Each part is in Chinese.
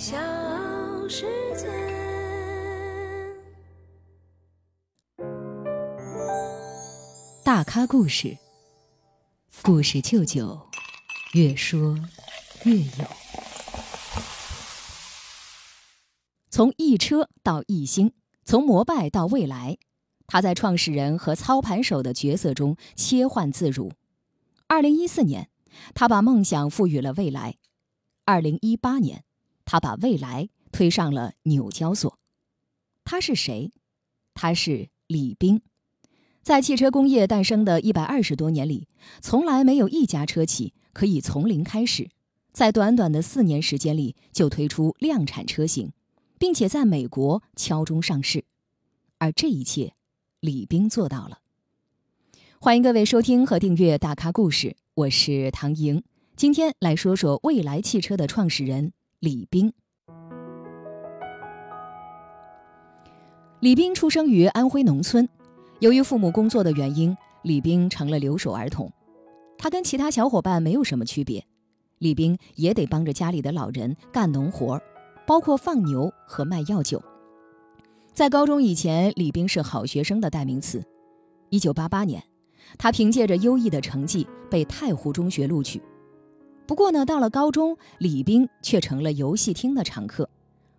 小世界。大咖故事，故事舅舅，越说越有。从易车到易星，从摩拜到未来，他在创始人和操盘手的角色中切换自如。二零一四年，他把梦想赋予了未来；二零一八年，他把未来推上了纽交所。他是谁？他是李斌。在汽车工业诞生的一百二十多年里，从来没有一家车企可以从零开始，在短短的四年时间里就推出量产车型，并且在美国敲钟上市。而这一切，李斌做到了。欢迎各位收听和订阅《大咖故事》，我是唐莹。今天来说说蔚来汽车的创始人李斌。李斌出生于安徽农村。由于父母工作的原因，李斌成了留守儿童。他跟其他小伙伴没有什么区别，李斌也得帮着家里的老人干农活，包括放牛和卖药酒。在高中以前，李斌是好学生的代名词。一九八八年，他凭借着优异的成绩被太湖中学录取。不过呢，到了高中，李斌却成了游戏厅的常客，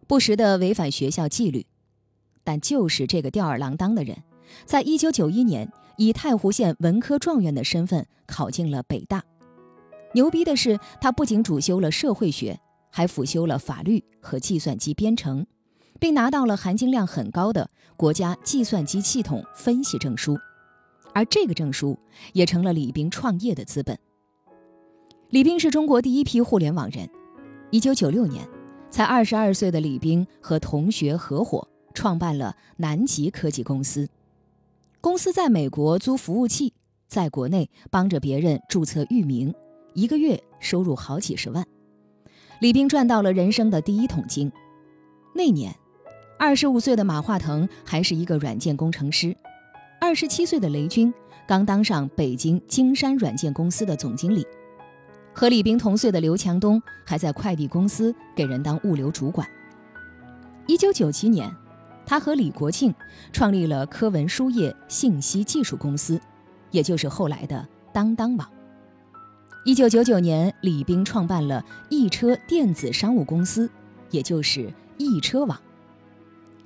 不时的违反学校纪律。但就是这个吊儿郎当的人。在一九九一年，以太湖县文科状元的身份考进了北大。牛逼的是，他不仅主修了社会学，还辅修了法律和计算机编程，并拿到了含金量很高的国家计算机系统分析证书。而这个证书也成了李斌创业的资本。李斌是中国第一批互联网人。一九九六年，才二十二岁的李斌和同学合伙创办了南极科技公司。公司在美国租服务器，在国内帮着别人注册域名，一个月收入好几十万。李斌赚到了人生的第一桶金。那年，二十五岁的马化腾还是一个软件工程师，二十七岁的雷军刚当上北京金山软件公司的总经理，和李斌同岁的刘强东还在快递公司给人当物流主管。一九九七年。他和李国庆创立了科文书业信息技术公司，也就是后来的当当网。一九九九年，李斌创办了易车电子商务公司，也就是易车网。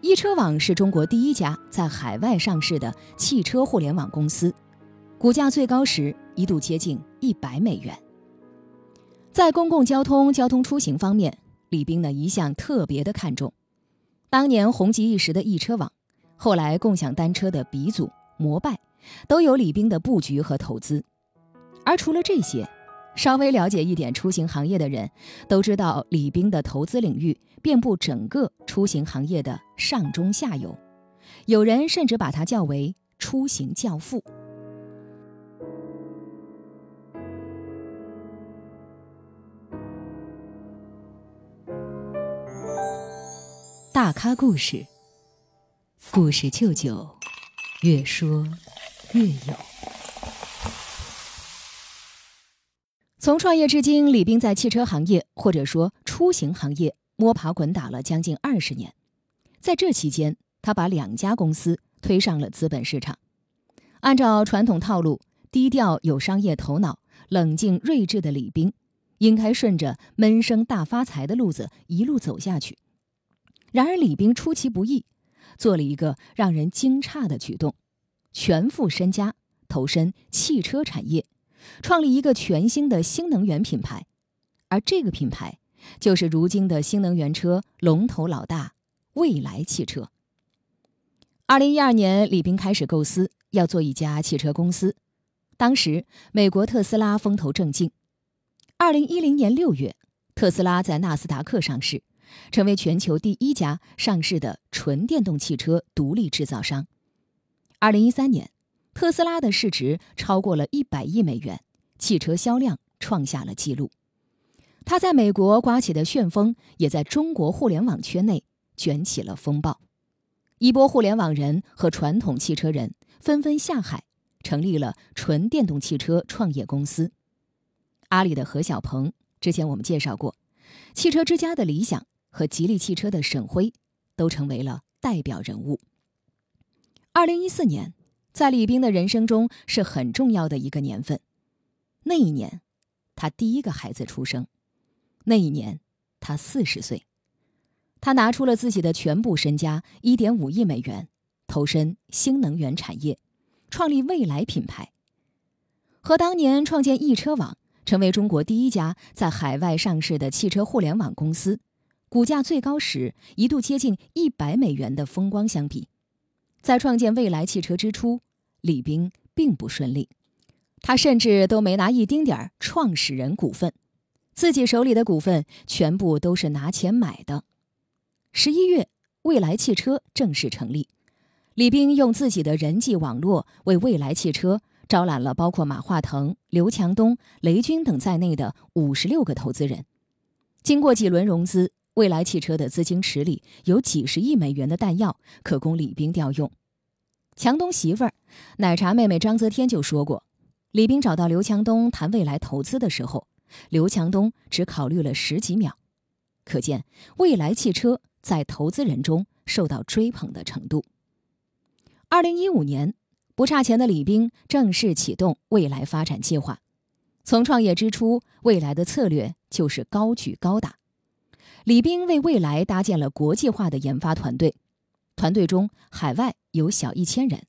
易车网是中国第一家在海外上市的汽车互联网公司，股价最高时一度接近一百美元。在公共交通交通出行方面，李斌呢一向特别的看重。当年红极一时的易车网，后来共享单车的鼻祖摩拜，都有李斌的布局和投资。而除了这些，稍微了解一点出行行业的人都知道，李斌的投资领域遍布整个出行行业的上中下游，有人甚至把他叫为“出行教父”。大咖故事，故事舅舅，越说越有。从创业至今，李斌在汽车行业或者说出行行业摸爬滚打了将近二十年。在这期间，他把两家公司推上了资本市场。按照传统套路，低调有商业头脑、冷静睿智的李斌，应该顺着闷声大发财的路子一路走下去。然而，李斌出其不意，做了一个让人惊诧的举动：全副身家投身汽车产业，创立一个全新的新能源品牌。而这个品牌，就是如今的新能源车龙头老大蔚来汽车。二零一二年，李斌开始构思要做一家汽车公司。当时，美国特斯拉风头正劲。二零一零年六月，特斯拉在纳斯达克上市。成为全球第一家上市的纯电动汽车独立制造商。二零一三年，特斯拉的市值超过了一百亿美元，汽车销量创下了纪录。它在美国刮起的旋风，也在中国互联网圈内卷起了风暴。一波互联网人和传统汽车人纷纷下海，成立了纯电动汽车创业公司。阿里的何小鹏，之前我们介绍过，汽车之家的理想。和吉利汽车的沈辉都成为了代表人物。二零一四年，在李斌的人生中是很重要的一个年份。那一年，他第一个孩子出生；那一年，他四十岁。他拿出了自己的全部身家一点五亿美元，投身新能源产业，创立蔚来品牌。和当年创建易车网，成为中国第一家在海外上市的汽车互联网公司，股价最高时一度接近一百美元的风光相比。在创建蔚来汽车之初，李斌并不顺利，他甚至都没拿一丁点儿创始人股份，自己手里的股份全部都是拿钱买的。十一月，蔚来汽车正式成立，李斌用自己的人际网络为蔚来汽车招揽了包括马化腾、刘强东、雷军等在内的五十六个投资人。经过几轮融资。未来汽车的资金池里有几十亿美元的弹药可供李斌调用。强东媳妇儿、奶茶妹妹张泽天就说过，李斌找到刘强东谈未来投资的时候，刘强东只考虑了十几秒，可见未来汽车在投资人中受到追捧的程度。二零一五年，不差钱的李斌正式启动未来发展计划。从创业之初，未来的策略就是高举高打。李斌为未来搭建了国际化的研发团队，团队中海外有小一千人，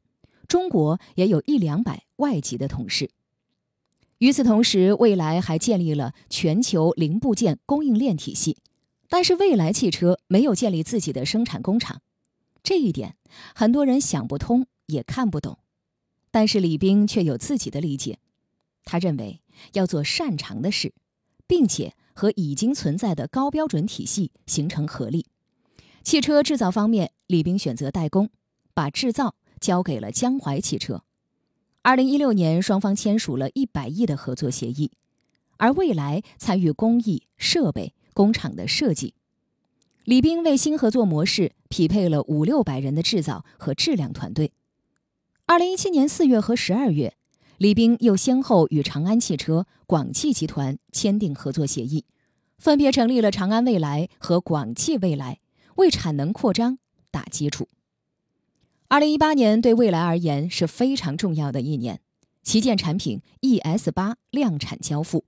中国也有一两百外籍的同事。与此同时，未来还建立了全球零部件供应链体系，但是未来汽车没有建立自己的生产工厂，这一点很多人想不通也看不懂。但是李斌却有自己的理解，他认为要做擅长的事，并且。和已经存在的高标准体系形成合力。汽车制造方面，李斌选择代工，把制造交给了江淮汽车。二零一六年，双方签署了一百亿的合作协议，而未来参与工艺、设备、工厂的设计。李斌为新合作模式匹配了五六百人的制造和质量团队。二零一七年四月和十二月。李斌又先后与长安汽车、广汽集团签订合作协议，分别成立了长安未来和广汽未来，为产能扩张打基础。二零一八年对未来而言是非常重要的一年，旗舰产品 ES 八量产交付。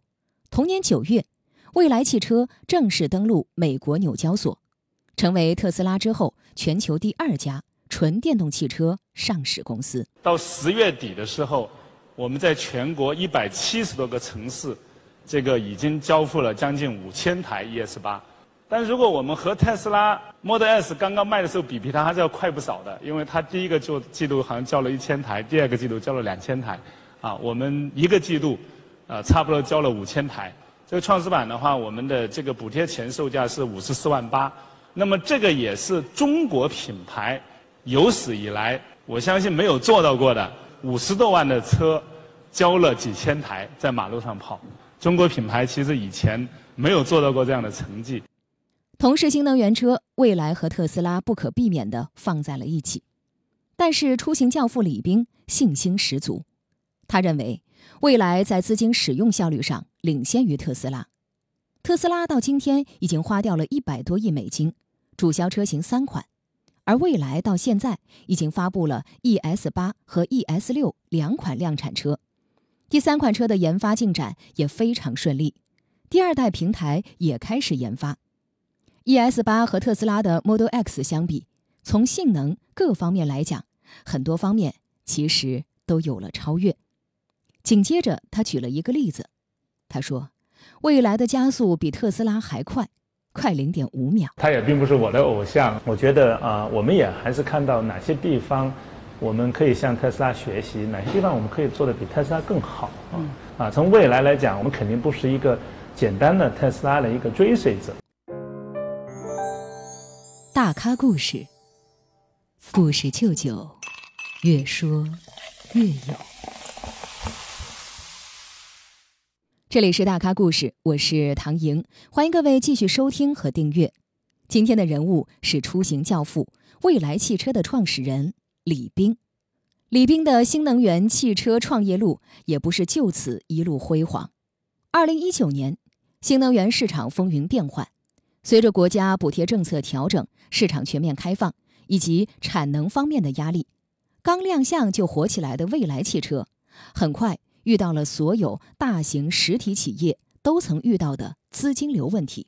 同年九月，未来汽车正式登陆美国纽交所，成为特斯拉之后全球第二家纯电动汽车上市公司。到十月底的时候。我们在全国一百七十多个城市，这个已经交付了将近五千台 ES 八。但如果我们和特斯拉 Model S 刚刚卖的时候比，比它还是要快不少的，因为它第一个就季度好像交了一千台，第二个季度交了两千台，啊，我们一个季度，呃，差不多交了五千台。这个创始版的话，我们的这个补贴前售价是五十四万八，那么这个也是中国品牌有史以来，我相信没有做到过的。五十多万的车，交了几千台在马路上跑。中国品牌其实以前没有做到过这样的成绩。同是新能源车，蔚来和特斯拉不可避免地放在了一起。但是出行教父李斌信心十足，他认为蔚来在资金使用效率上领先于特斯拉。特斯拉到今天已经花掉了一百多亿美金，主销车型三款。而蔚来到现在已经发布了 ES 八和 ES 六两款量产车，第三款车的研发进展也非常顺利，第二代平台也开始研发。ES 八和特斯拉的 Model X 相比，从性能各方面来讲，很多方面其实都有了超越。紧接着，他举了一个例子，他说：“未来的加速比特斯拉还快。”快零点五秒，他也并不是我的偶像。我觉得啊，我们也还是看到哪些地方，我们可以向特斯拉学习，哪些地方我们可以做的比特斯拉更好。嗯，啊，从未来来讲，我们肯定不是一个简单的特斯拉的一个追随者。大咖故事，故事舅舅，越说越有。这里是大咖故事，我是唐莹，欢迎各位继续收听和订阅。今天的人物是出行教父、蔚来汽车的创始人李斌。李斌的新能源汽车创业路也不是就此一路辉煌。二零一九年，新能源市场风云变幻，随着国家补贴政策调整、市场全面开放以及产能方面的压力，刚亮相就火起来的蔚来汽车，很快遇到了所有大型实体企业都曾遇到的资金流问题。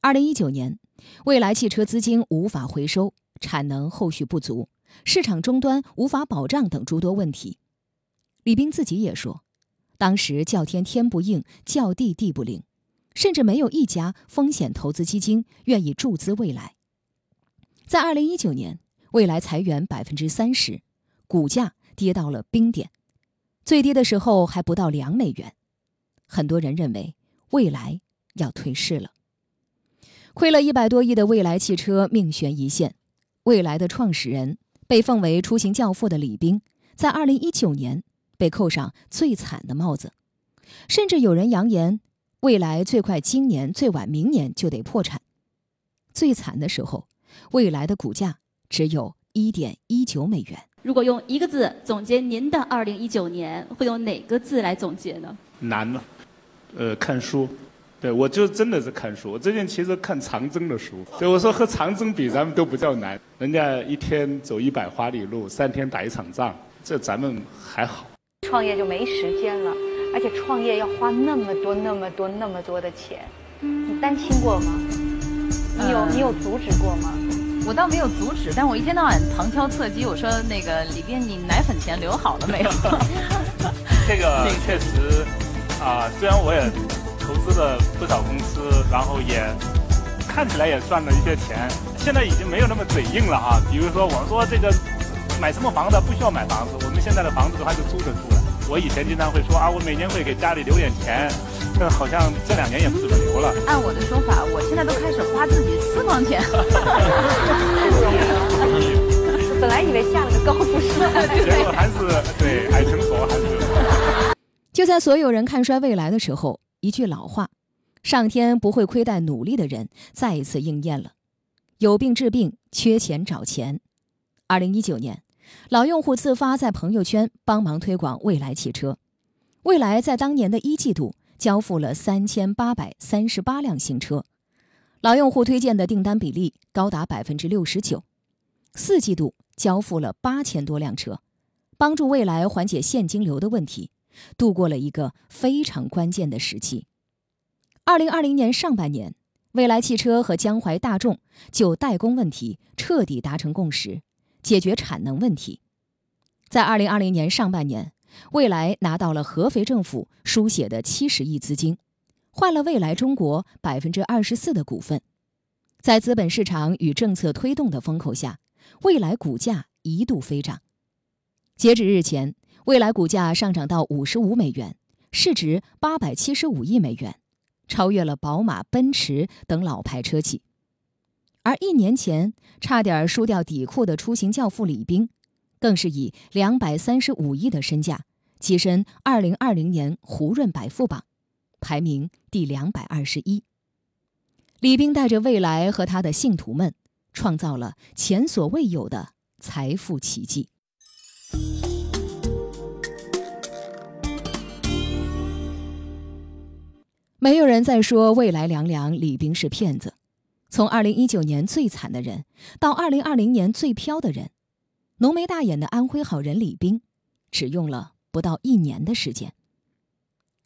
二零一九年，蔚来汽车资金无法回收，产能后续不足，市场终端无法保障等诸多问题。李斌自己也说，当时叫天天不应，叫地地不灵，甚至没有一家风险投资基金愿意注资蔚来。在二零一九年，蔚来裁员百分之三十，股价跌到了冰点，最低的时候还不到两美元。很多人认为未来要退市了。亏了一百多亿的未来汽车命悬一线，未来的创始人被奉为出行教父的李斌，在二零一九年被扣上最惨的帽子，甚至有人扬言，未来最快今年最晚明年就得破产。最惨的时候，未来的股价只有一点一九美元。如果用一个字总结您的二零一九年，会用哪个字来总结呢？难了，呃，看书。对，我就真的是看书。我最近其实看长征的书。对，我说和长征比，咱们都不叫难。人家一天走一百华里路，三天打一场仗，这咱们还好。创业就没时间了，而且创业要花那么多、那么多、那么多的钱，你担心过吗？你有你有阻止过吗？我倒没有阻止，但我一天到晚旁敲侧击，我说那个里边你奶粉钱留好了没有？这个确实啊，虽然我也。投资了不少公司，然后也看起来也赚了一些钱。现在已经没有那么嘴硬了啊！比如说，我们说这个买什么房子不需要买房子，我们现在的房子的话就租着住了。我以前经常会说啊，我每年会给家里留点钱，但好像这两年也不怎么留了。按我的说法，我现在都开始花自己私房钱。本来以为下了个高富帅，结果还是对爱成佛还是。就在所有人看衰未来的时候。一句老话，上天不会亏待努力的人，再一次应验了。有病治病，缺钱找钱。二零一九年，老用户自发在朋友圈帮忙推广蔚来汽车。蔚来在当年的一季度交付了三千八百三十八辆新车，老用户推荐的订单比例高达百分之六十九。四季度交付了八千多辆车，帮助蔚来缓解现金流的问题。度过了一个非常关键的时期。二零二零年上半年，蔚来汽车和江淮大众就代工问题彻底达成共识，解决产能问题。在二零二零年上半年，蔚来拿到了合肥政府输血的七十亿资金，换了蔚来中国百分之二十四的股份。在资本市场与政策推动的风口下，蔚来股价一度飞涨。截止日前。未来股价上涨到五十五美元，市值八百七十五亿美元，超越了宝马、奔驰等老牌车企。而一年前差点输掉底裤的出行教父李斌，更是以两百三十五亿的身价跻身二零二零年胡润百富榜，排名第两百二十一。李斌带着未来和他的信徒们，创造了前所未有的财富奇迹。没有人再说未来凉凉，李斌是骗子。从二零一九年最惨的人，到二零二零年最飘的人，浓眉大眼的安徽好人李斌，只用了不到一年的时间。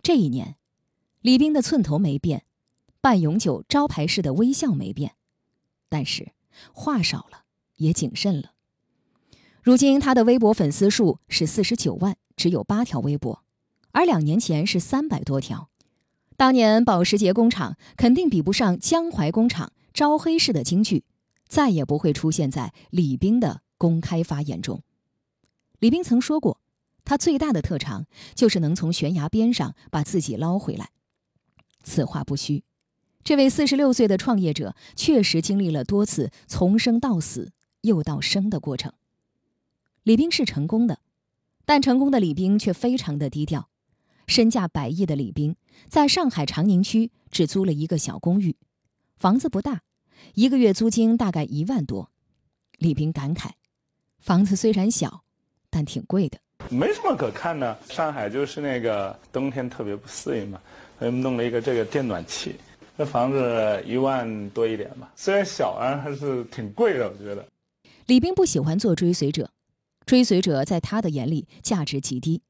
这一年，李斌的寸头没变，半永久招牌式的微笑没变，但是话少了，也谨慎了。如今他的微博粉丝数是四十九万，只有八条微博，而两年前是三百多条。当年保时捷工厂肯定比不上江淮工厂招黑式的京剧，再也不会出现在李斌的公开发言中。李斌曾说过，他最大的特长就是能从悬崖边上把自己捞回来。此话不虚，这位四十六岁的创业者确实经历了多次从生到死又到生的过程。李斌是成功的，但成功的李斌却非常的低调。身价百亿的李斌，在上海长宁区只租了一个小公寓，房子不大，一个月租金大概一万多。李斌感慨：“房子虽然小，但挺贵的。”没什么可看的，上海就是那个冬天特别不适应嘛，所以弄了一个这个电暖气，这房子一万多一点吧，虽然小啊，还是挺贵的，我觉得。李斌不喜欢做追随者，追随者在他的眼里价值极低。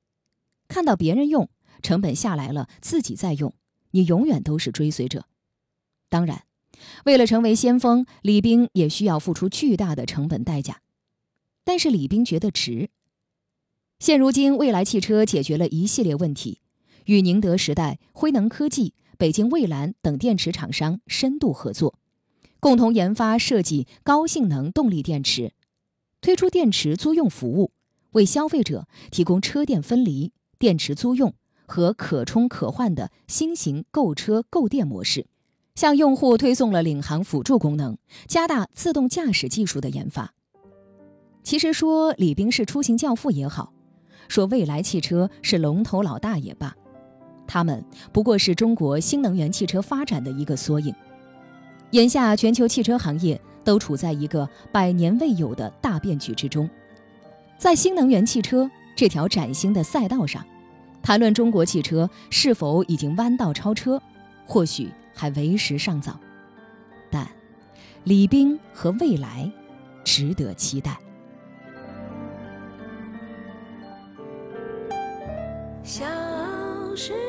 看到别人用，成本下来了，自己再用，你永远都是追随者。当然，为了成为先锋，李斌也需要付出巨大的成本代价。但是李斌觉得值。现如今，蔚来汽车解决了一系列问题，与宁德时代、辉能科技、北京蔚蓝等电池厂商深度合作。共同研发设计高性能动力电池，推出电池租用服务，为消费者提供车电分离、电池租用和可充可换的新型购车购电模式，向用户推送了领航辅助功能，加大自动驾驶技术的研发。其实说李斌是出行教父也好，说蔚来汽车是龙头老大也罢，他们不过是中国新能源汽车发展的一个缩影。眼下，全球汽车行业都处在一个百年未有的大变局之中。在新能源汽车这条崭新的赛道上，谈论中国汽车是否已经弯道超车，或许还为时尚早。但李斌和蔚来值得期待。是